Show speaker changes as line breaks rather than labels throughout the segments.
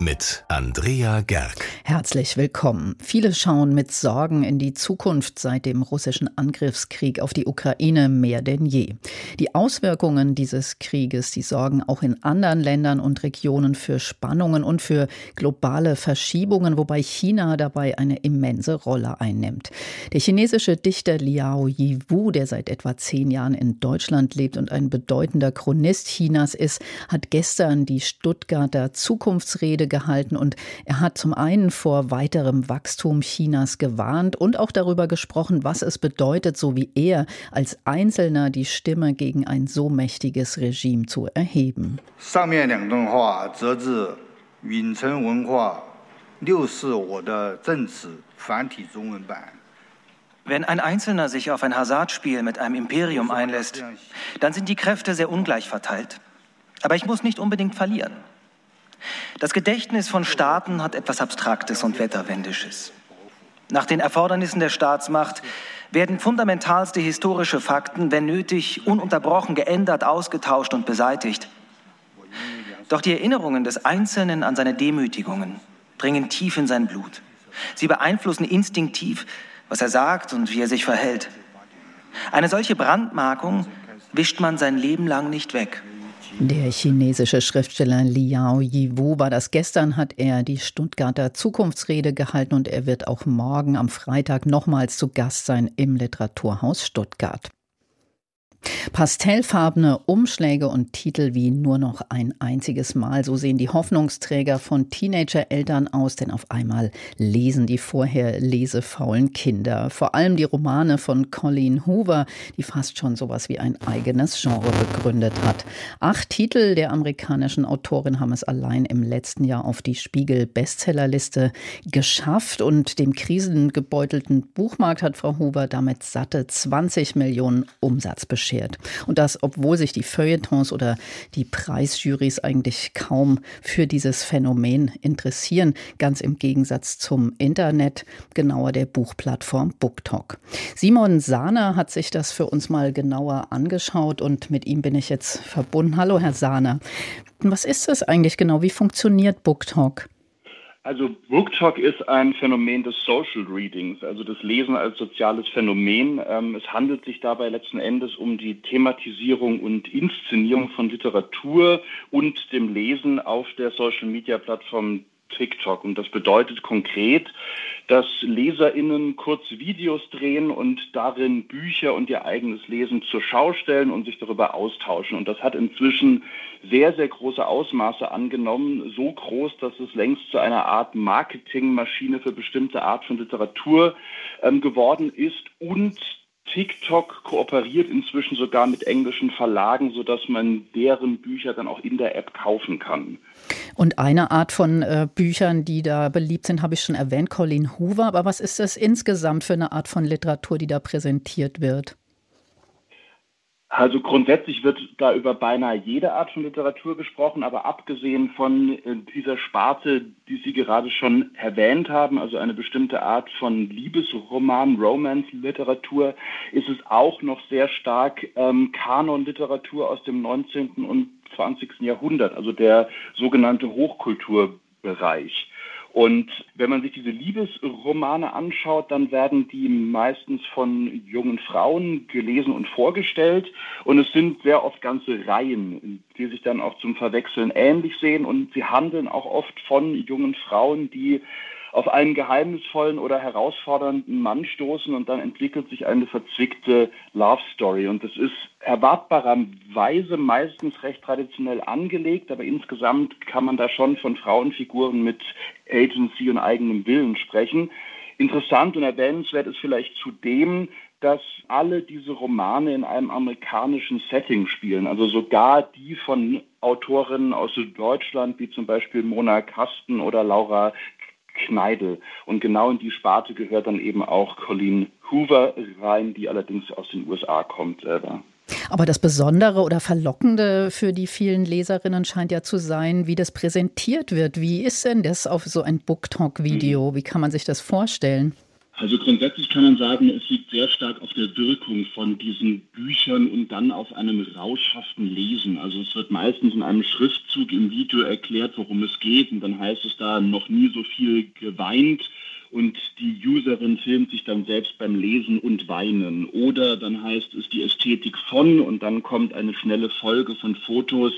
mit Andrea Gerg.
Herzlich willkommen. Viele schauen mit Sorgen in die Zukunft seit dem russischen Angriffskrieg auf die Ukraine mehr denn je. Die Auswirkungen dieses Krieges, die sorgen auch in anderen Ländern und Regionen für Spannungen und für globale Verschiebungen, wobei China dabei eine immense Rolle einnimmt. Der chinesische Dichter Liao Yiwu, der seit etwa zehn Jahren in Deutschland lebt und ein bedeutender Chronist Chinas ist, hat gestern die Stuttgarter Zukunftsrede gehalten und er hat zum einen vor weiterem Wachstum Chinas gewarnt und auch darüber gesprochen, was es bedeutet, so wie er als Einzelner die Stimme gegen ein so mächtiges Regime zu erheben. 上面两段话则自允城文化
六四我的证词繁体中文版。Wenn ein Einzelner sich auf ein Hasardspiel mit einem Imperium einlässt, dann sind die Kräfte sehr ungleich verteilt. Aber ich muss nicht unbedingt verlieren. Das Gedächtnis von Staaten hat etwas Abstraktes und Wetterwendisches. Nach den Erfordernissen der Staatsmacht werden fundamentalste historische Fakten, wenn nötig, ununterbrochen geändert, ausgetauscht und beseitigt. Doch die Erinnerungen des Einzelnen an seine Demütigungen dringen tief in sein Blut. Sie beeinflussen instinktiv, was er sagt und wie er sich verhält. Eine solche Brandmarkung wischt man sein Leben lang nicht weg.
Der chinesische Schriftsteller Liao Yiwu war das gestern, hat er die Stuttgarter Zukunftsrede gehalten und er wird auch morgen am Freitag nochmals zu Gast sein im Literaturhaus Stuttgart. Pastellfarbene Umschläge und Titel wie nur noch ein einziges Mal. So sehen die Hoffnungsträger von Teenager-Eltern aus, denn auf einmal lesen die vorher lesefaulen Kinder. Vor allem die Romane von Colleen Hoover, die fast schon sowas wie ein eigenes Genre begründet hat. Acht Titel der amerikanischen Autorin haben es allein im letzten Jahr auf die Spiegel-Bestsellerliste geschafft und dem krisengebeutelten Buchmarkt hat Frau Hoover damit satte 20 Millionen Umsatz beschert beschert. Und das, obwohl sich die Feuilletons oder die Preisjurys eigentlich kaum für dieses Phänomen interessieren, ganz im Gegensatz zum Internet, genauer der Buchplattform BookTok. Simon Sahner hat sich das für uns mal genauer angeschaut und mit ihm bin ich jetzt verbunden. Hallo, Herr Sahner. Was ist das eigentlich genau? Wie funktioniert BookTok?
Also BookTok ist ein Phänomen des Social Readings, also das Lesen als soziales Phänomen. Ähm, es handelt sich dabei letzten Endes um die Thematisierung und Inszenierung von Literatur und dem Lesen auf der Social-Media-Plattform TikTok. Und das bedeutet konkret, dass LeserInnen kurz Videos drehen und darin Bücher und ihr eigenes Lesen zur Schau stellen und sich darüber austauschen. Und das hat inzwischen sehr, sehr große Ausmaße angenommen. So groß, dass es längst zu einer Art Marketingmaschine für bestimmte Art von Literatur ähm, geworden ist und TikTok kooperiert inzwischen sogar mit englischen Verlagen, sodass man deren Bücher dann auch in der App kaufen kann.
Und eine Art von äh, Büchern, die da beliebt sind, habe ich schon erwähnt, Colleen Hoover. Aber was ist das insgesamt für eine Art von Literatur, die da präsentiert wird?
Also grundsätzlich wird da über beinahe jede Art von Literatur gesprochen, aber abgesehen von äh, dieser Sparte, die Sie gerade schon erwähnt haben, also eine bestimmte Art von Liebesroman, Romance-Literatur, ist es auch noch sehr stark ähm, Kanon-Literatur aus dem 19. und 20. Jahrhundert, also der sogenannte Hochkulturbereich. Und wenn man sich diese Liebesromane anschaut, dann werden die meistens von jungen Frauen gelesen und vorgestellt. Und es sind sehr oft ganze Reihen, die sich dann auch zum Verwechseln ähnlich sehen. Und sie handeln auch oft von jungen Frauen, die auf einen geheimnisvollen oder herausfordernden Mann stoßen und dann entwickelt sich eine verzwickte Love Story. Und das ist erwartbarerweise meistens recht traditionell angelegt, aber insgesamt kann man da schon von Frauenfiguren mit Agency und eigenem Willen sprechen. Interessant und erwähnenswert ist vielleicht zudem, dass alle diese Romane in einem amerikanischen Setting spielen. Also sogar die von Autorinnen aus Deutschland, wie zum Beispiel Mona Kasten oder Laura Kneidel. Und genau in die Sparte gehört dann eben auch Colleen Hoover rein, die allerdings aus den USA kommt selber.
Aber das Besondere oder Verlockende für die vielen Leserinnen scheint ja zu sein, wie das präsentiert wird. Wie ist denn das auf so ein booktalk video Wie kann man sich das vorstellen?
Also grundsätzlich kann man sagen, es liegt sehr stark auf der Wirkung von diesen Büchern und dann auf einem rauschhaften Lesen. Also es wird meistens in einem Schriftzug im Video erklärt, worum es geht und dann heißt es da noch nie so viel geweint und die Userin filmt sich dann selbst beim Lesen und Weinen. Oder dann heißt es die Ästhetik von und dann kommt eine schnelle Folge von Fotos,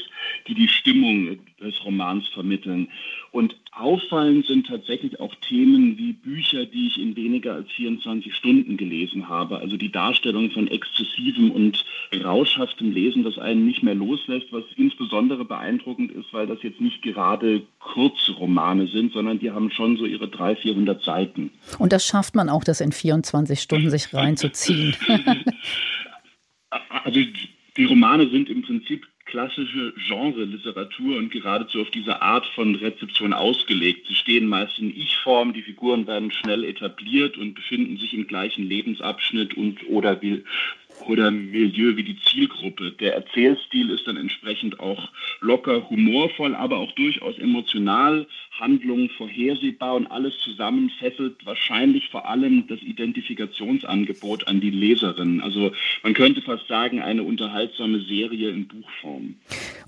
die die Stimmung des Romans vermitteln. Und auffallend sind tatsächlich auch Themen wie Bücher, die ich in weniger als 24 Stunden gelesen habe. Also die Darstellung von exzessivem und rauschhaftem Lesen, das einen nicht mehr loslässt, was insbesondere beeindruckend ist, weil das jetzt nicht gerade Kurzromane sind, sondern die haben schon so ihre 300, 400 Seiten.
Und das schafft man auch, das in 24 Stunden sich reinzuziehen.
also die Romane sind im Prinzip klassische Genre-Literatur und geradezu auf diese Art von Rezeption ausgelegt. Sie stehen meist in Ich-Form, die Figuren werden schnell etabliert und befinden sich im gleichen Lebensabschnitt und oder oder Milieu wie die Zielgruppe. Der Erzählstil ist dann entsprechend auch locker humorvoll, aber auch durchaus emotional, Handlungen vorhersehbar und alles zusammen fesselt wahrscheinlich vor allem das Identifikationsangebot an die Leserin. Also man könnte fast sagen, eine unterhaltsame Serie in Buchform.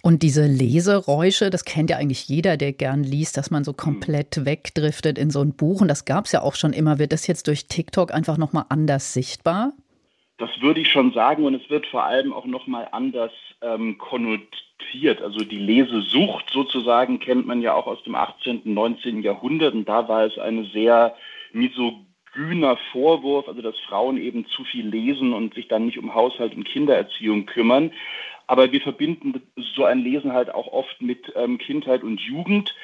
Und diese Leseräusche, das kennt ja eigentlich jeder, der gern liest, dass man so komplett wegdriftet in so ein Buch. Und das gab es ja auch schon immer. Wird das jetzt durch TikTok einfach nochmal anders sichtbar?
Das würde ich schon sagen und es wird vor allem auch nochmal anders ähm, konnotiert. Also die Lesesucht sozusagen kennt man ja auch aus dem 18., 19. Jahrhundert und da war es eine sehr misogyner Vorwurf, also dass Frauen eben zu viel lesen und sich dann nicht um Haushalt und Kindererziehung kümmern. Aber wir verbinden so ein Lesen halt auch oft mit ähm, Kindheit und Jugend.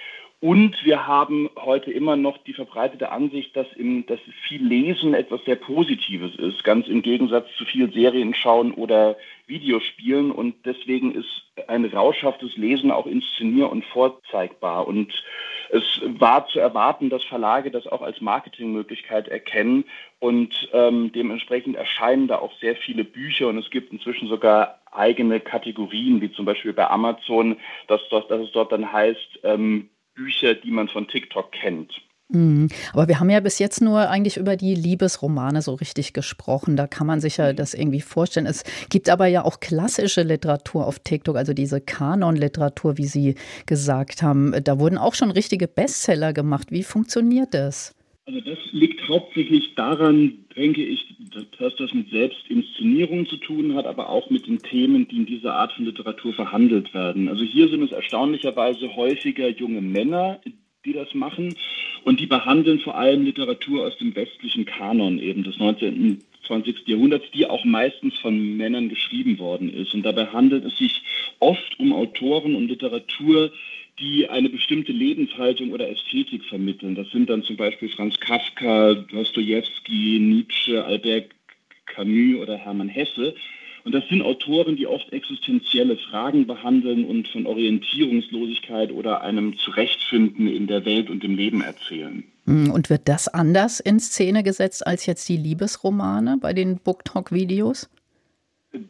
Und wir haben heute immer noch die verbreitete Ansicht, dass, im, dass viel Lesen etwas sehr Positives ist, ganz im Gegensatz zu viel Serien schauen oder Videospielen. Und deswegen ist ein rauschhaftes Lesen auch inszenier- und vorzeigbar. Und es war zu erwarten, dass Verlage das auch als Marketingmöglichkeit erkennen. Und ähm, dementsprechend erscheinen da auch sehr viele Bücher. Und es gibt inzwischen sogar eigene Kategorien, wie zum Beispiel bei Amazon, dass, dass, dass es dort dann heißt, ähm, Bücher, die man von TikTok kennt.
Mhm. Aber wir haben ja bis jetzt nur eigentlich über die Liebesromane so richtig gesprochen. Da kann man sich ja das irgendwie vorstellen. Es gibt aber ja auch klassische Literatur auf TikTok, also diese Kanon-Literatur, wie Sie gesagt haben. Da wurden auch schon richtige Bestseller gemacht. Wie funktioniert das?
Also das liegt hauptsächlich daran, denke ich, dass das mit Selbstinszenierung zu tun hat, aber auch mit den Themen, die in dieser Art von Literatur verhandelt werden. Also hier sind es erstaunlicherweise häufiger junge Männer, die das machen und die behandeln vor allem Literatur aus dem westlichen Kanon eben des 19. 20. Jahrhunderts, die auch meistens von Männern geschrieben worden ist. Und dabei handelt es sich oft um Autoren und Literatur, die eine bestimmte Lebenshaltung oder Ästhetik vermitteln. Das sind dann zum Beispiel Franz Kafka, Dostoevsky, Nietzsche, Albert Camus oder Hermann Hesse. Und das sind Autoren, die oft existenzielle Fragen behandeln und von Orientierungslosigkeit oder einem Zurechtfinden in der Welt und im Leben erzählen.
Hm, und wird das anders in Szene gesetzt als jetzt die Liebesromane bei den BookTalk-Videos?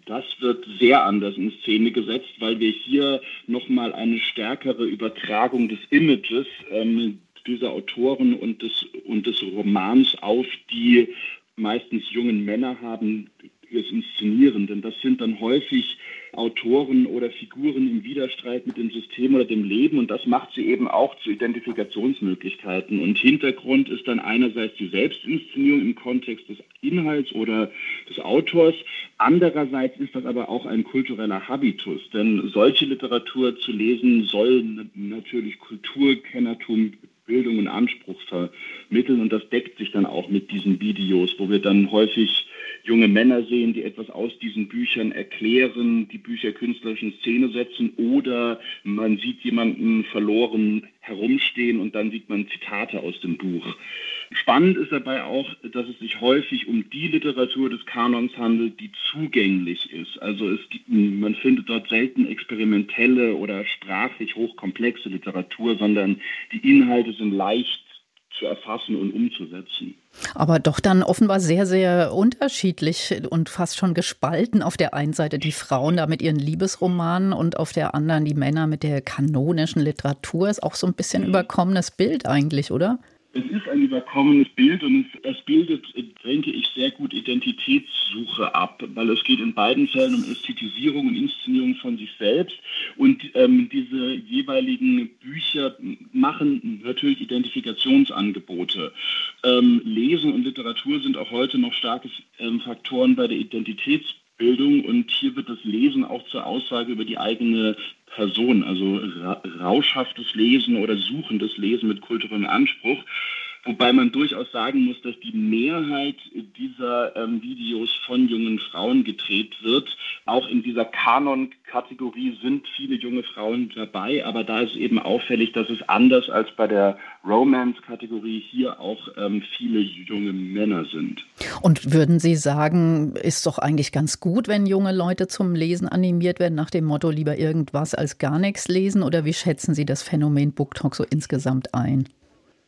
Das wird sehr anders in Szene gesetzt, weil wir hier nochmal eine stärkere Übertragung des Images ähm, dieser Autoren und des, und des Romans auf die meistens jungen Männer haben, es inszenieren. Denn das sind dann häufig Autoren oder Figuren im Widerstreit mit dem System oder dem Leben und das macht sie eben auch zu Identifikationsmöglichkeiten. Und Hintergrund ist dann einerseits die Selbstinszenierung im Kontext des Inhalts oder des Autors, andererseits ist das aber auch ein kultureller Habitus, denn solche Literatur zu lesen soll natürlich Kulturkennertum Bildung und Anspruch vermitteln und das deckt sich dann auch mit diesen Videos, wo wir dann häufig junge Männer sehen, die etwas aus diesen Büchern erklären, die Bücher künstlerisch in Szene setzen oder man sieht jemanden verloren herumstehen und dann sieht man Zitate aus dem Buch. Spannend ist dabei auch, dass es sich häufig um die Literatur des Kanons handelt, die zugänglich ist. Also es gibt, man findet dort selten experimentelle oder sprachlich hochkomplexe Literatur, sondern die Inhalte sind leicht zu erfassen und umzusetzen.
Aber doch dann offenbar sehr, sehr unterschiedlich und fast schon gespalten. Auf der einen Seite die Frauen da mit ihren Liebesromanen und auf der anderen die Männer mit der kanonischen Literatur. Ist auch so ein bisschen mhm. überkommenes Bild eigentlich, oder?
Es ist ein überkommenes Bild und es, es, bildet, denke ich, sehr gut Identitätssuche ab, weil es geht in beiden Fällen um Ästhetisierung und Inszenierung von sich selbst. Und ähm, diese jeweiligen Bücher machen natürlich Identifikationsangebote. Ähm, Lesen und Literatur sind auch heute noch starke ähm, Faktoren bei der Identitätsbildung. Bildung und hier wird das Lesen auch zur Aussage über die eigene Person, also rauschhaftes Lesen oder suchendes Lesen mit kulturellem Anspruch. Wobei man durchaus sagen muss, dass die Mehrheit dieser ähm, Videos von jungen Frauen gedreht wird. Auch in dieser Kanon-Kategorie sind viele junge Frauen dabei, aber da ist eben auffällig, dass es anders als bei der Romance-Kategorie hier auch ähm, viele junge Männer sind.
Und würden Sie sagen, ist doch eigentlich ganz gut, wenn junge Leute zum Lesen animiert werden, nach dem Motto lieber irgendwas als gar nichts lesen? Oder wie schätzen Sie das Phänomen BookTalk so insgesamt ein?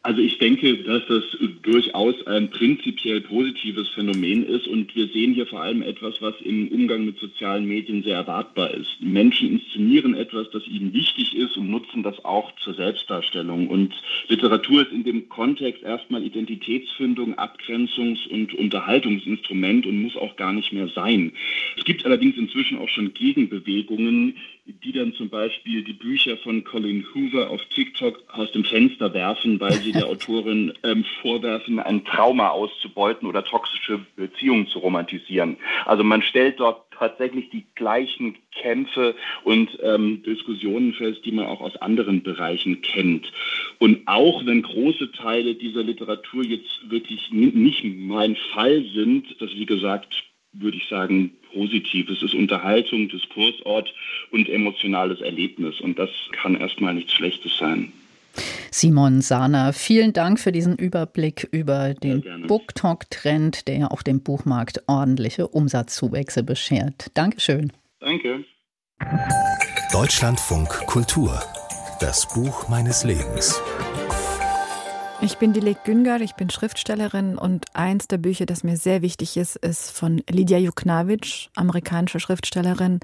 Also ich denke, dass das durchaus ein prinzipiell positives Phänomen ist und wir sehen hier vor allem etwas, was im Umgang mit sozialen Medien sehr erwartbar ist. Menschen inszenieren etwas, das ihnen wichtig ist und nutzen das auch zur Selbstdarstellung. Und Literatur ist in dem Kontext erstmal Identitätsfindung, Abgrenzungs- und Unterhaltungsinstrument und muss auch gar nicht mehr sein. Es gibt allerdings inzwischen auch schon Gegenbewegungen, die dann zum Beispiel die Bücher von Colin Hoover auf TikTok aus dem Fenster werfen, weil sie der Autorin ähm, vorwerfen, ein Trauma auszubeuten oder toxische Beziehungen zu romantisieren. Also man stellt dort tatsächlich die gleichen Kämpfe und ähm, Diskussionen fest, die man auch aus anderen Bereichen kennt. Und auch wenn große Teile dieser Literatur jetzt wirklich nicht mein Fall sind, das wie gesagt würde ich sagen, positiv. Es ist Unterhaltung, Diskursort und emotionales Erlebnis. Und das kann erstmal nichts Schlechtes sein.
Simon Sahner, vielen Dank für diesen Überblick über den BookTalk-Trend, der ja auch dem Buchmarkt ordentliche Umsatzzuwächse beschert. Dankeschön.
Danke.
Deutschlandfunk Kultur. Das Buch meines Lebens.
Ich bin Dilek Güngör, ich bin Schriftstellerin und eins der Bücher, das mir sehr wichtig ist, ist von Lydia Juknavitch, amerikanische Schriftstellerin,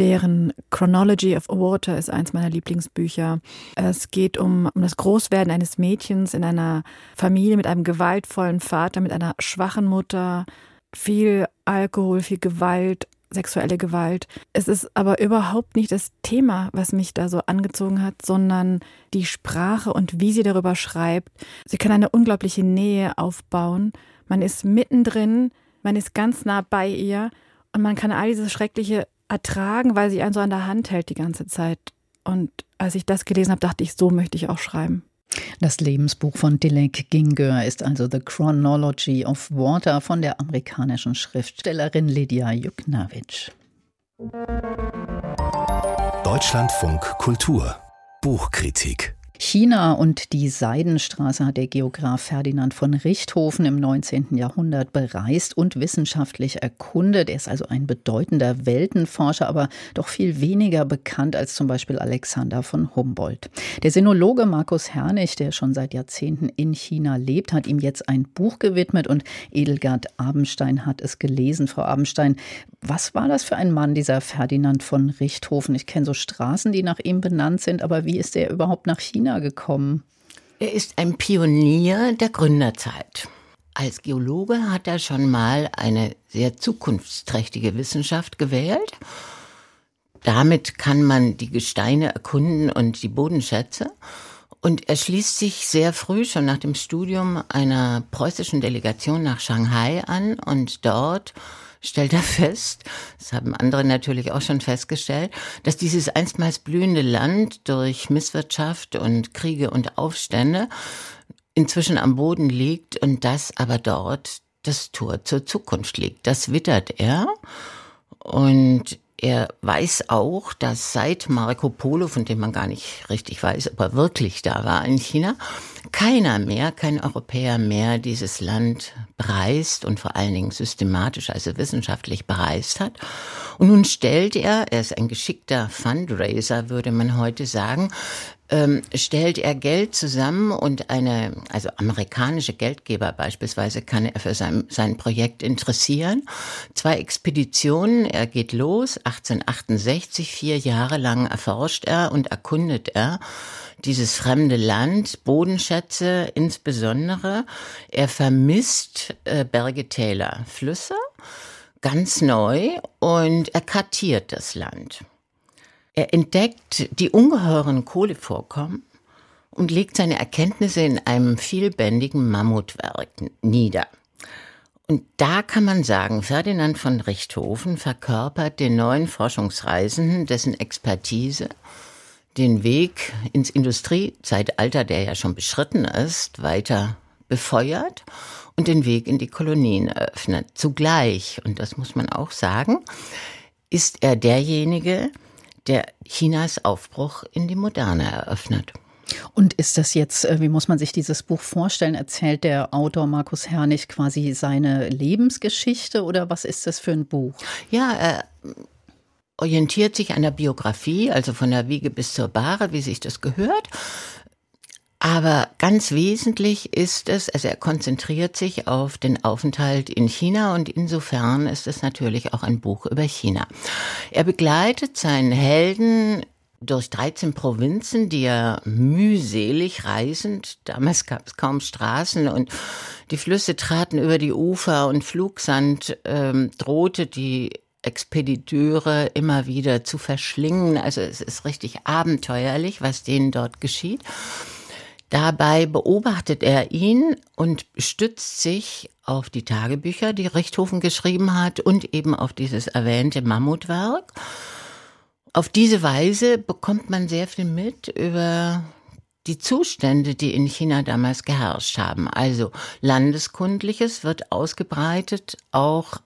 deren Chronology of Water ist eins meiner Lieblingsbücher. Es geht um, um das Großwerden eines Mädchens in einer Familie mit einem gewaltvollen Vater, mit einer schwachen Mutter, viel Alkohol, viel Gewalt sexuelle Gewalt. Es ist aber überhaupt nicht das Thema, was mich da so angezogen hat, sondern die Sprache und wie sie darüber schreibt. Sie kann eine unglaubliche Nähe aufbauen. Man ist mittendrin, man ist ganz nah bei ihr und man kann all dieses Schreckliche ertragen, weil sie einen so an der Hand hält die ganze Zeit. Und als ich das gelesen habe, dachte ich, so möchte ich auch schreiben.
Das Lebensbuch von Dilek Gingör ist also The Chronology of Water von der amerikanischen Schriftstellerin Lydia Juknavitch.
Deutschlandfunk Kultur Buchkritik
China und die Seidenstraße hat der Geograf Ferdinand von Richthofen im 19. Jahrhundert bereist und wissenschaftlich erkundet. Er ist also ein bedeutender Weltenforscher, aber doch viel weniger bekannt als zum Beispiel Alexander von Humboldt. Der Sinologe Markus Hernig, der schon seit Jahrzehnten in China lebt, hat ihm jetzt ein Buch gewidmet und Edelgard Abenstein hat es gelesen. Frau Abenstein, was war das für ein Mann, dieser Ferdinand von Richthofen? Ich kenne so Straßen, die nach ihm benannt sind, aber wie ist er überhaupt nach China China gekommen?
Er ist ein Pionier der Gründerzeit. Als Geologe hat er schon mal eine sehr zukunftsträchtige Wissenschaft gewählt. Damit kann man die Gesteine erkunden und die Bodenschätze. Und er schließt sich sehr früh schon nach dem Studium einer preußischen Delegation nach Shanghai an und dort stellt er fest, das haben andere natürlich auch schon festgestellt, dass dieses einstmals blühende Land durch Misswirtschaft und Kriege und Aufstände inzwischen am Boden liegt und dass aber dort das Tor zur Zukunft liegt. Das wittert er und er weiß auch, dass seit Marco Polo, von dem man gar nicht richtig weiß, ob er wirklich da war in China, keiner mehr, kein Europäer mehr dieses Land bereist und vor allen Dingen systematisch, also wissenschaftlich bereist hat. Und nun stellt er, er ist ein geschickter Fundraiser, würde man heute sagen, ähm, stellt er Geld zusammen und eine, also amerikanische Geldgeber beispielsweise kann er für sein, sein Projekt interessieren. Zwei Expeditionen, er geht los, 1868, vier Jahre lang erforscht er und erkundet er dieses fremde Land, Bodenschätze insbesondere. Er vermisst äh, Berge, Täler, Flüsse ganz neu und er kartiert das Land. Er entdeckt die ungeheuren Kohlevorkommen und legt seine Erkenntnisse in einem vielbändigen Mammutwerk nieder. Und da kann man sagen, Ferdinand von Richthofen verkörpert den neuen Forschungsreisenden, dessen Expertise den Weg ins Industriezeitalter, der ja schon beschritten ist, weiter befeuert und den Weg in die Kolonien eröffnet. Zugleich, und das muss man auch sagen, ist er derjenige, der Chinas Aufbruch in die Moderne eröffnet.
Und ist das jetzt, äh, wie muss man sich dieses Buch vorstellen? Erzählt der Autor Markus Herrnig quasi seine Lebensgeschichte oder was ist das für ein Buch?
Ja, er orientiert sich an der Biografie, also von der Wiege bis zur Bahre, wie sich das gehört. Aber ganz wesentlich ist es, also er konzentriert sich auf den Aufenthalt in China und insofern ist es natürlich auch ein Buch über China. Er begleitet seinen Helden durch 13 Provinzen, die er mühselig reisend, damals gab es kaum Straßen und die Flüsse traten über die Ufer und Flugsand ähm, drohte die Expediteure immer wieder zu verschlingen. Also es ist richtig abenteuerlich, was denen dort geschieht. Dabei beobachtet er ihn und stützt sich auf die Tagebücher, die Richthofen geschrieben hat und eben auf dieses erwähnte Mammutwerk. Auf diese Weise bekommt man sehr viel mit über die Zustände, die in China damals geherrscht haben. Also Landeskundliches wird ausgebreitet, auch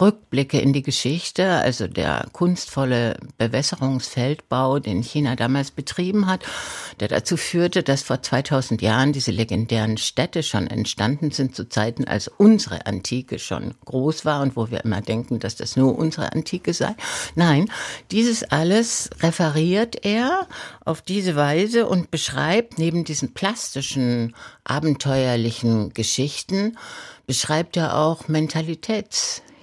Rückblicke in die Geschichte, also der kunstvolle Bewässerungsfeldbau, den China damals betrieben hat, der dazu führte, dass vor 2000 Jahren diese legendären Städte schon entstanden sind, zu Zeiten, als unsere Antike schon groß war und wo wir immer denken, dass das nur unsere Antike sei. Nein, dieses alles referiert er auf diese Weise und beschreibt neben diesen plastischen, abenteuerlichen Geschichten, beschreibt er auch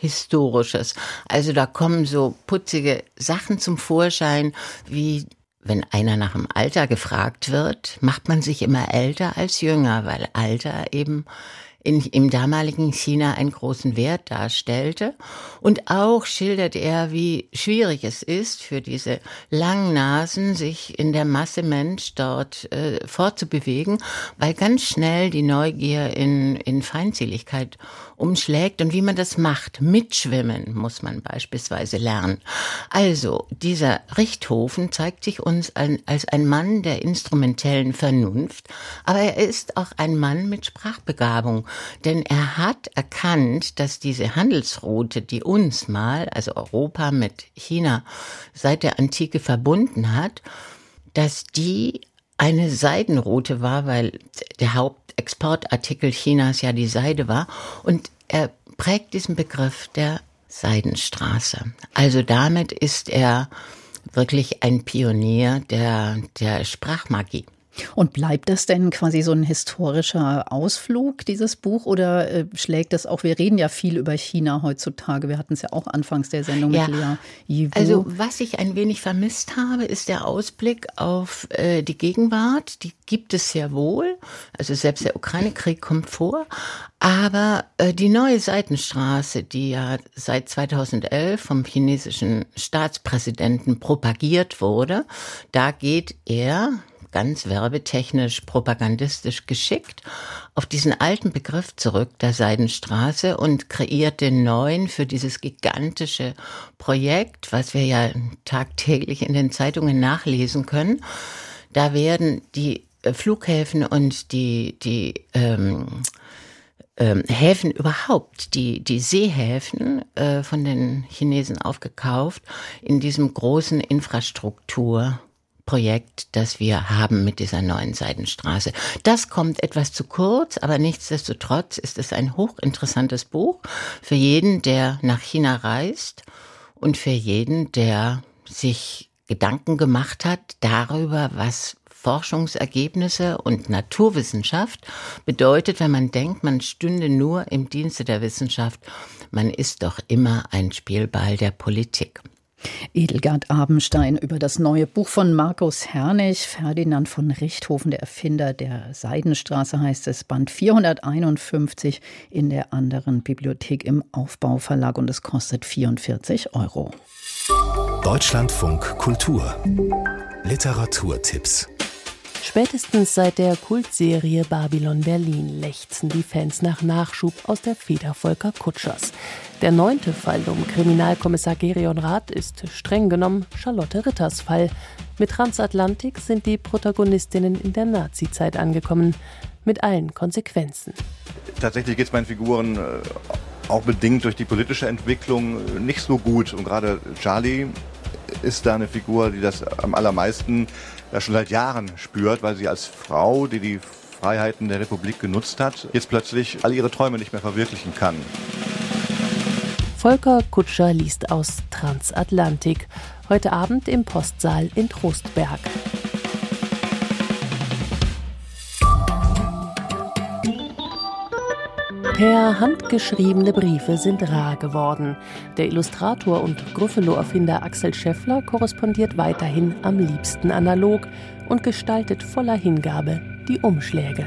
Mentalitätshistorisches. Also da kommen so putzige Sachen zum Vorschein, wie wenn einer nach dem Alter gefragt wird, macht man sich immer älter als jünger, weil Alter eben in, im damaligen China einen großen Wert darstellte. Und auch schildert er, wie schwierig es ist für diese langen Nasen, sich in der Masse Mensch dort äh, fortzubewegen, weil ganz schnell die Neugier in, in Feindseligkeit umschlägt und wie man das macht. Mitschwimmen muss man beispielsweise lernen. Also, dieser Richthofen zeigt sich uns als ein Mann der instrumentellen Vernunft, aber er ist auch ein Mann mit Sprachbegabung, denn er hat erkannt, dass diese Handelsroute, die uns mal, also Europa mit China, seit der Antike verbunden hat, dass die eine Seidenroute war, weil der Hauptexportartikel Chinas ja die Seide war. Und er prägt diesen Begriff der Seidenstraße. Also damit ist er wirklich ein Pionier der, der Sprachmagie.
Und bleibt das denn quasi so ein historischer Ausflug, dieses Buch, oder äh, schlägt das auch, wir reden ja viel über China heutzutage, wir hatten es ja auch anfangs der Sendung ja, mit Lea
Yiwu. Also was ich ein wenig vermisst habe, ist der Ausblick auf äh, die Gegenwart, die gibt es sehr wohl, also selbst der Ukraine-Krieg kommt vor, aber äh, die neue Seitenstraße, die ja seit 2011 vom chinesischen Staatspräsidenten propagiert wurde, da geht er, ganz werbetechnisch, propagandistisch geschickt auf diesen alten Begriff zurück, der Seidenstraße, und kreiert den neuen für dieses gigantische Projekt, was wir ja tagtäglich in den Zeitungen nachlesen können. Da werden die äh, Flughäfen und die, die ähm, ähm, Häfen überhaupt, die, die Seehäfen äh, von den Chinesen aufgekauft in diesem großen Infrastruktur. Projekt, das wir haben mit dieser neuen Seidenstraße. Das kommt etwas zu kurz, aber nichtsdestotrotz ist es ein hochinteressantes Buch für jeden, der nach China reist und für jeden, der sich Gedanken gemacht hat darüber, was Forschungsergebnisse und Naturwissenschaft bedeutet, wenn man denkt, man stünde nur im Dienste der Wissenschaft, man ist doch immer ein Spielball der Politik.
Edelgard Abenstein über das neue Buch von Markus Hernig, Ferdinand von Richthofen, der Erfinder der Seidenstraße heißt es, Band 451 in der anderen Bibliothek im Aufbauverlag und es kostet 44 Euro.
Deutschlandfunk Kultur Literaturtipps
Spätestens seit der Kultserie Babylon Berlin lechzen die Fans nach Nachschub aus der Feder Volker Kutschers. Der neunte Fall um Kriminalkommissar Gerion Rath ist streng genommen Charlotte Ritters Fall. Mit Transatlantik sind die Protagonistinnen in der Nazizeit angekommen, mit allen Konsequenzen.
Tatsächlich geht es meinen Figuren äh, auch bedingt durch die politische Entwicklung äh, nicht so gut. Und gerade Charlie ist da eine Figur, die das am allermeisten ja schon seit Jahren spürt, weil sie als Frau, die die Freiheiten der Republik genutzt hat, jetzt plötzlich all ihre Träume nicht mehr verwirklichen kann.
Volker Kutscher liest aus Transatlantik. Heute Abend im Postsaal in Trostberg. Per handgeschriebene Briefe sind rar geworden. Der Illustrator und Gruffalo-Erfinder Axel Scheffler korrespondiert weiterhin am liebsten analog und gestaltet voller Hingabe die Umschläge.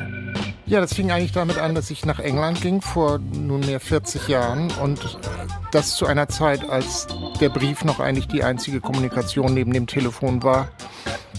Ja, das fing eigentlich damit an, dass ich nach England ging vor nunmehr 40 Jahren und das zu einer Zeit, als der Brief noch eigentlich die einzige Kommunikation neben dem Telefon war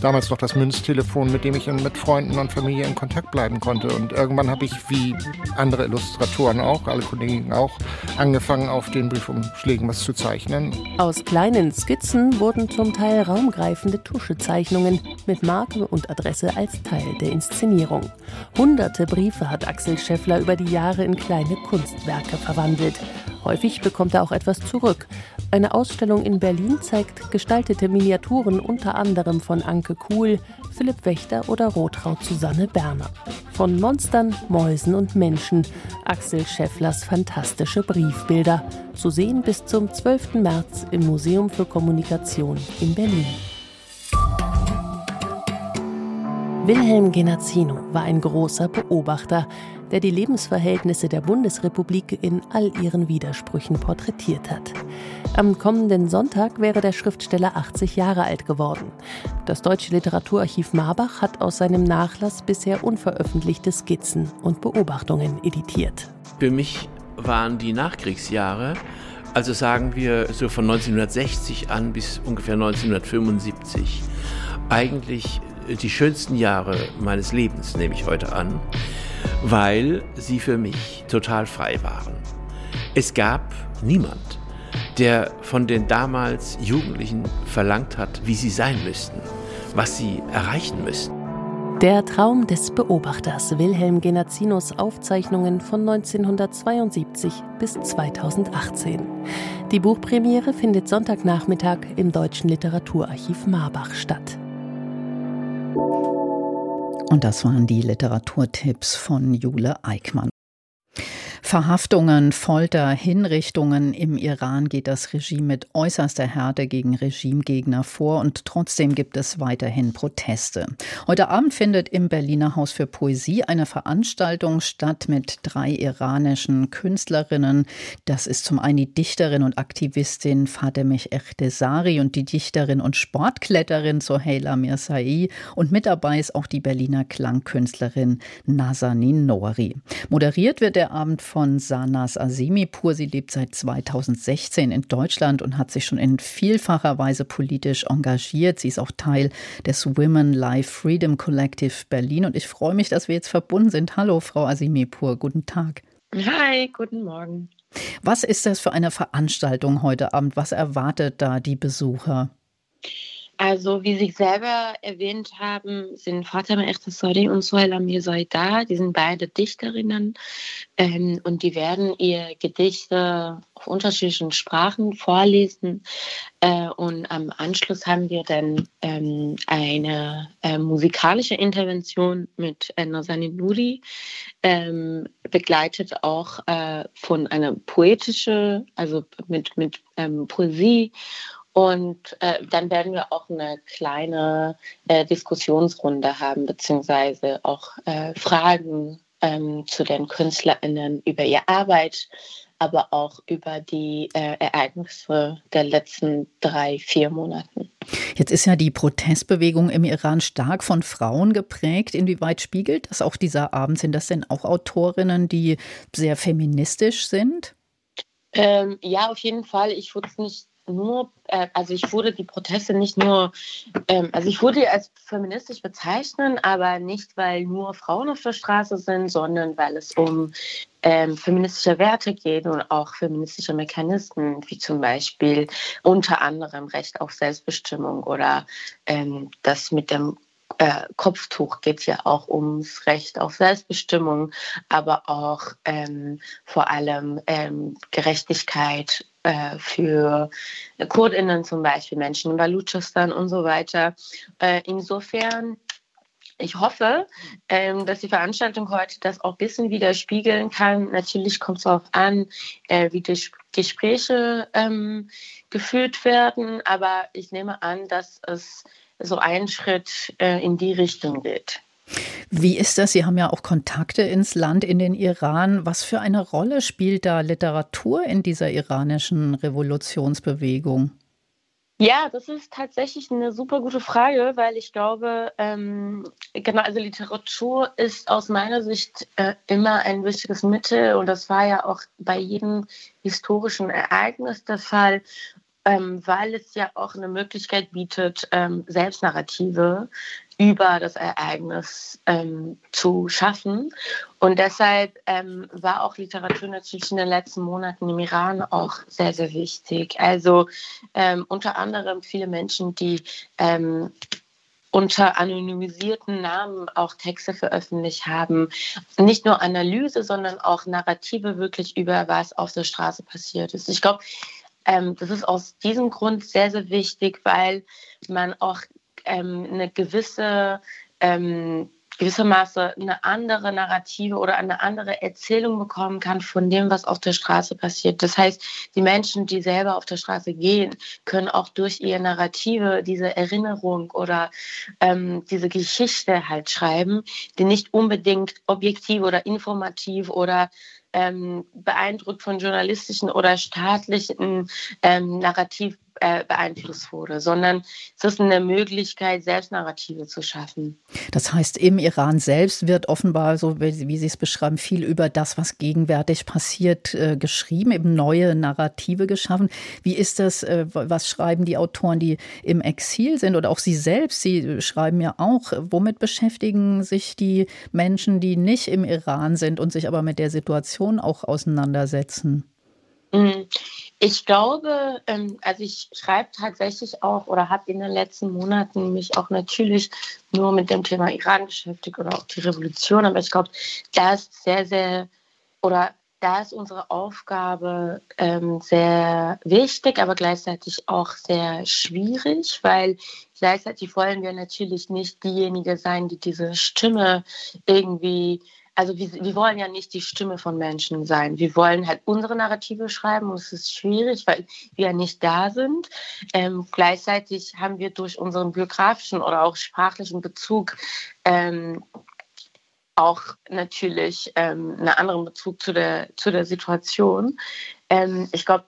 damals noch das Münztelefon, mit dem ich mit Freunden und Familie in Kontakt bleiben konnte. Und irgendwann habe ich, wie andere Illustratoren auch, alle Kollegen auch, angefangen, auf den Briefumschlägen was zu zeichnen.
Aus kleinen Skizzen wurden zum Teil raumgreifende Tuschezeichnungen mit Marke und Adresse als Teil der Inszenierung. Hunderte Briefe hat Axel Scheffler über die Jahre in kleine Kunstwerke verwandelt. Häufig bekommt er auch etwas zurück. Eine Ausstellung in Berlin zeigt gestaltete Miniaturen unter anderem von Anke Kuhl, Philipp Wächter oder Rotraut Susanne Berner. Von Monstern, Mäusen und Menschen Axel Schefflers fantastische Briefbilder. Zu sehen bis zum 12. März im Museum für Kommunikation in Berlin. Wilhelm Genazzino war ein großer Beobachter, der die Lebensverhältnisse der Bundesrepublik in all ihren Widersprüchen porträtiert hat. Am kommenden Sonntag wäre der Schriftsteller 80 Jahre alt geworden. Das Deutsche Literaturarchiv Marbach hat aus seinem Nachlass bisher unveröffentlichte Skizzen und Beobachtungen editiert.
Für mich waren die Nachkriegsjahre, also sagen wir so von 1960 an bis ungefähr 1975, eigentlich die schönsten Jahre meines Lebens, nehme ich heute an, weil sie für mich total frei waren. Es gab niemand, der von den damals Jugendlichen verlangt hat, wie sie sein müssten, was sie erreichen müssten.
Der Traum des Beobachters Wilhelm Genazzinos Aufzeichnungen von 1972 bis 2018. Die Buchpremiere findet Sonntagnachmittag im Deutschen Literaturarchiv Marbach statt.
Und das waren die Literaturtipps von Jule Eickmann. Verhaftungen, Folter, Hinrichtungen. Im Iran geht das Regime mit äußerster Härte gegen Regimegegner vor und trotzdem gibt es weiterhin Proteste. Heute Abend findet im Berliner Haus für Poesie eine Veranstaltung statt mit drei iranischen Künstlerinnen. Das ist zum einen die Dichterin und Aktivistin Fatemeh Echtesari und die Dichterin und Sportkletterin Soheila Mirsai und mit dabei ist auch die Berliner Klangkünstlerin Nazanin Nouri. Moderiert wird der Abend von Sanas Asemipur. Sie lebt seit 2016 in Deutschland und hat sich schon in vielfacher Weise politisch engagiert. Sie ist auch Teil des Women Life Freedom Collective Berlin und ich freue mich, dass wir jetzt verbunden sind. Hallo, Frau Asemipur, guten Tag.
Hi, guten Morgen.
Was ist das für eine Veranstaltung heute Abend? Was erwartet da die Besucher?
Also, wie Sie selber erwähnt haben, sind Fatima Echtasori und Sohela Mirzai da. Die sind beide Dichterinnen ähm, und die werden ihr Gedichte auf unterschiedlichen Sprachen vorlesen. Äh, und am Anschluss haben wir dann ähm, eine äh, musikalische Intervention mit äh, Nazani Nuri, ähm, begleitet auch äh, von einer poetischen, also mit, mit ähm, Poesie Und äh, dann werden wir auch eine kleine äh, Diskussionsrunde haben, beziehungsweise auch äh, Fragen ähm, zu den KünstlerInnen über ihre Arbeit, aber auch über die äh, Ereignisse der letzten drei, vier Monaten.
Jetzt ist ja die Protestbewegung im Iran stark von Frauen geprägt. Inwieweit spiegelt das auch dieser Abend? Sind das denn auch Autorinnen, die sehr feministisch sind?
Ähm, ja, auf jeden Fall. Ich würde es nicht nur, äh, also ich würde die Proteste nicht nur, ähm, also ich würde als feministisch bezeichnen, aber nicht, weil nur Frauen auf der Straße sind, sondern weil es um ähm, feministische Werte geht und auch feministische Mechanismen, wie zum Beispiel unter anderem Recht auf Selbstbestimmung oder ähm, das mit dem äh, Kopftuch geht ja auch ums Recht auf Selbstbestimmung, aber auch ähm, vor allem ähm, Gerechtigkeit äh, für Kurdinnen zum Beispiel, Menschen in Balutschistan und so weiter. Äh, insofern ich hoffe, ähm, dass die Veranstaltung heute das auch ein bisschen widerspiegeln kann. Natürlich kommt es darauf an, äh, wie die Gespräche ähm, geführt werden, aber ich nehme an, dass es so einen Schritt äh, in die Richtung geht.
Wie ist das? Sie haben ja auch Kontakte ins Land, in den Iran. Was für eine Rolle spielt da Literatur in dieser iranischen Revolutionsbewegung?
Ja, das ist tatsächlich eine super gute Frage, weil ich glaube, ähm, genau, also Literatur ist aus meiner Sicht äh, immer ein wichtiges Mittel und das war ja auch bei jedem historischen Ereignis der Fall ähm, weil es ja auch eine Möglichkeit bietet, ähm, Selbstnarrative über das Ereignis ähm, zu schaffen. Und deshalb ähm, war auch Literatur natürlich in den letzten Monaten im Iran auch sehr, sehr wichtig. Also ähm, unter anderem viele Menschen, die ähm, unter anonymisierten Namen auch Texte veröffentlicht haben. Nicht nur Analyse, sondern auch Narrative wirklich über was auf der Straße passiert ist. Ich glaube, ähm, das ist aus diesem Grund sehr, sehr wichtig, weil man auch ähm, eine gewisse ähm, gewissermaßen eine andere Narrative oder eine andere Erzählung bekommen kann von dem, was auf der Straße passiert. Das heißt, die Menschen, die selber auf der Straße gehen, können auch durch ihre Narrative diese Erinnerung oder ähm, diese Geschichte halt schreiben, die nicht unbedingt objektiv oder informativ oder ähm, beeindruckt von journalistischen oder staatlichen ähm, Narrativ äh, beeinflusst wurde, sondern es ist eine Möglichkeit, Selbstnarrative zu schaffen.
Das heißt, im Iran selbst wird offenbar, so wie Sie es beschreiben, viel über das, was gegenwärtig passiert, äh, geschrieben, eben neue Narrative geschaffen. Wie ist das, äh, was schreiben die Autoren, die im Exil sind oder auch Sie selbst? Sie schreiben ja auch, womit beschäftigen sich die Menschen, die nicht im Iran sind und sich aber mit der Situation auch auseinandersetzen?
Mhm. Ich glaube, ähm, also ich schreibe tatsächlich auch oder habe in den letzten Monaten mich auch natürlich nur mit dem Thema Iran beschäftigt oder auch die Revolution. Aber ich glaube, da ist sehr, sehr oder da ist unsere Aufgabe ähm, sehr wichtig, aber gleichzeitig auch sehr schwierig, weil gleichzeitig wollen wir natürlich nicht diejenigen sein, die diese Stimme irgendwie also wir, wir, wollen ja nicht die Stimme von Menschen sein. Wir wollen halt unsere Narrative schreiben und es ist schwierig, weil wir ja nicht da sind. Ähm, gleichzeitig haben wir durch unseren biografischen oder auch sprachlichen Bezug ähm, auch natürlich ähm, einen anderen Bezug zu der, zu der Situation. Ähm, ich glaube,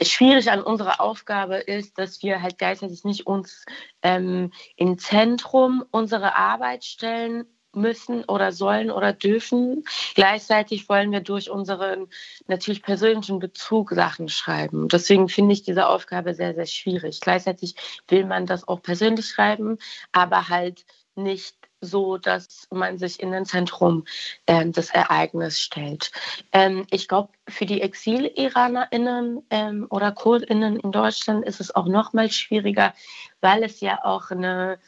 schwierig an unserer Aufgabe ist, dass wir halt gleichzeitig nicht uns ähm, im Zentrum unserer Arbeit stellen müssen oder sollen oder dürfen. Gleichzeitig wollen wir durch unseren natürlich persönlichen Bezug Sachen schreiben. Deswegen finde ich diese Aufgabe sehr, sehr schwierig. Gleichzeitig will man das auch persönlich schreiben, aber halt nicht so, dass man sich in den Zentrum äh, des Ereignisses stellt. Ähm, ich glaube, für die Exil-IranerInnen ähm, oder KurdInnen in Deutschland ist es auch noch mal schwieriger, weil es ja auch eine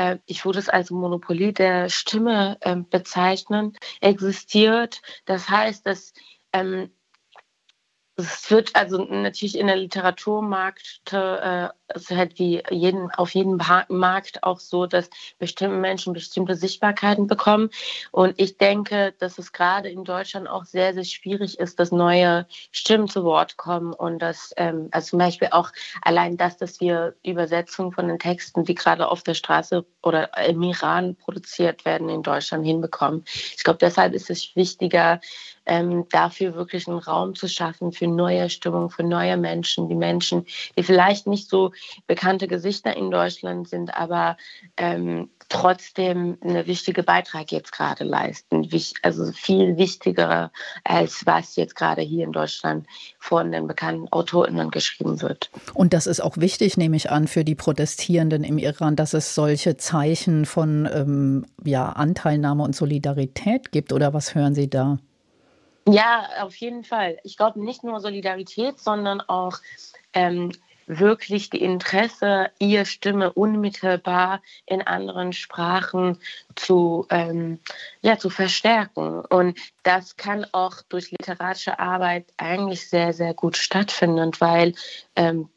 äh, ich würde es als Monopolie der Stimme ähm, bezeichnen, existiert. Das heißt, dass ähm, es wird also natürlich in der Literaturmarkt äh, ist halt wie jeden, auf jedem Markt auch so, dass bestimmte Menschen bestimmte Sichtbarkeiten bekommen. Und ich denke, dass es gerade in Deutschland auch sehr, sehr schwierig ist, dass neue Stimmen zu Wort kommen und dass, ähm, also zum Beispiel auch allein das, dass wir Übersetzungen von den Texten, die gerade auf der Straße oder im Iran produziert werden, in Deutschland hinbekommen. Ich glaube, deshalb ist es wichtiger, ähm, dafür wirklich einen Raum zu schaffen für neue Stimmung, für neue Menschen, die Menschen, die vielleicht nicht so bekannte Gesichter in Deutschland sind, aber ähm, trotzdem eine wichtige Beitrag jetzt gerade leisten. Also viel wichtiger, als was jetzt gerade hier in Deutschland von den bekannten AutorInnen geschrieben wird.
Und das ist auch wichtig, nehme ich an, für die Protestierenden im Iran, dass es solche Zeichen von ähm, ja, Anteilnahme und Solidarität gibt. Oder was hören Sie da?
Ja, auf jeden Fall. Ich glaube nicht nur Solidarität, sondern auch ähm, wirklich die Interesse, ihre Stimme unmittelbar in anderen Sprachen zu, ähm, ja, zu verstärken. Und das kann auch durch literarische Arbeit eigentlich sehr, sehr gut stattfinden, weil ähm,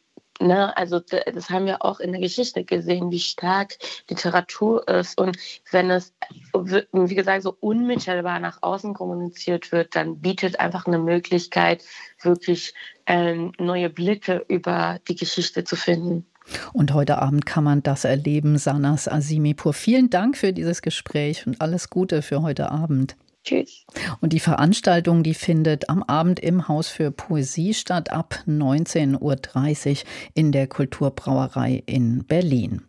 Ne, also das haben wir auch in der Geschichte gesehen, wie stark Literatur ist. Und wenn es, wie gesagt, so unmittelbar nach außen kommuniziert wird, dann bietet einfach eine Möglichkeit, wirklich ähm, neue Blicke über die Geschichte zu finden.
Und heute Abend kann man das erleben. Sanas Asimipur, vielen Dank für dieses Gespräch und alles Gute für heute Abend.
Tschüss.
Und die Veranstaltung, die findet am Abend im Haus für Poesie statt, ab 19.30 Uhr in der Kulturbrauerei in Berlin.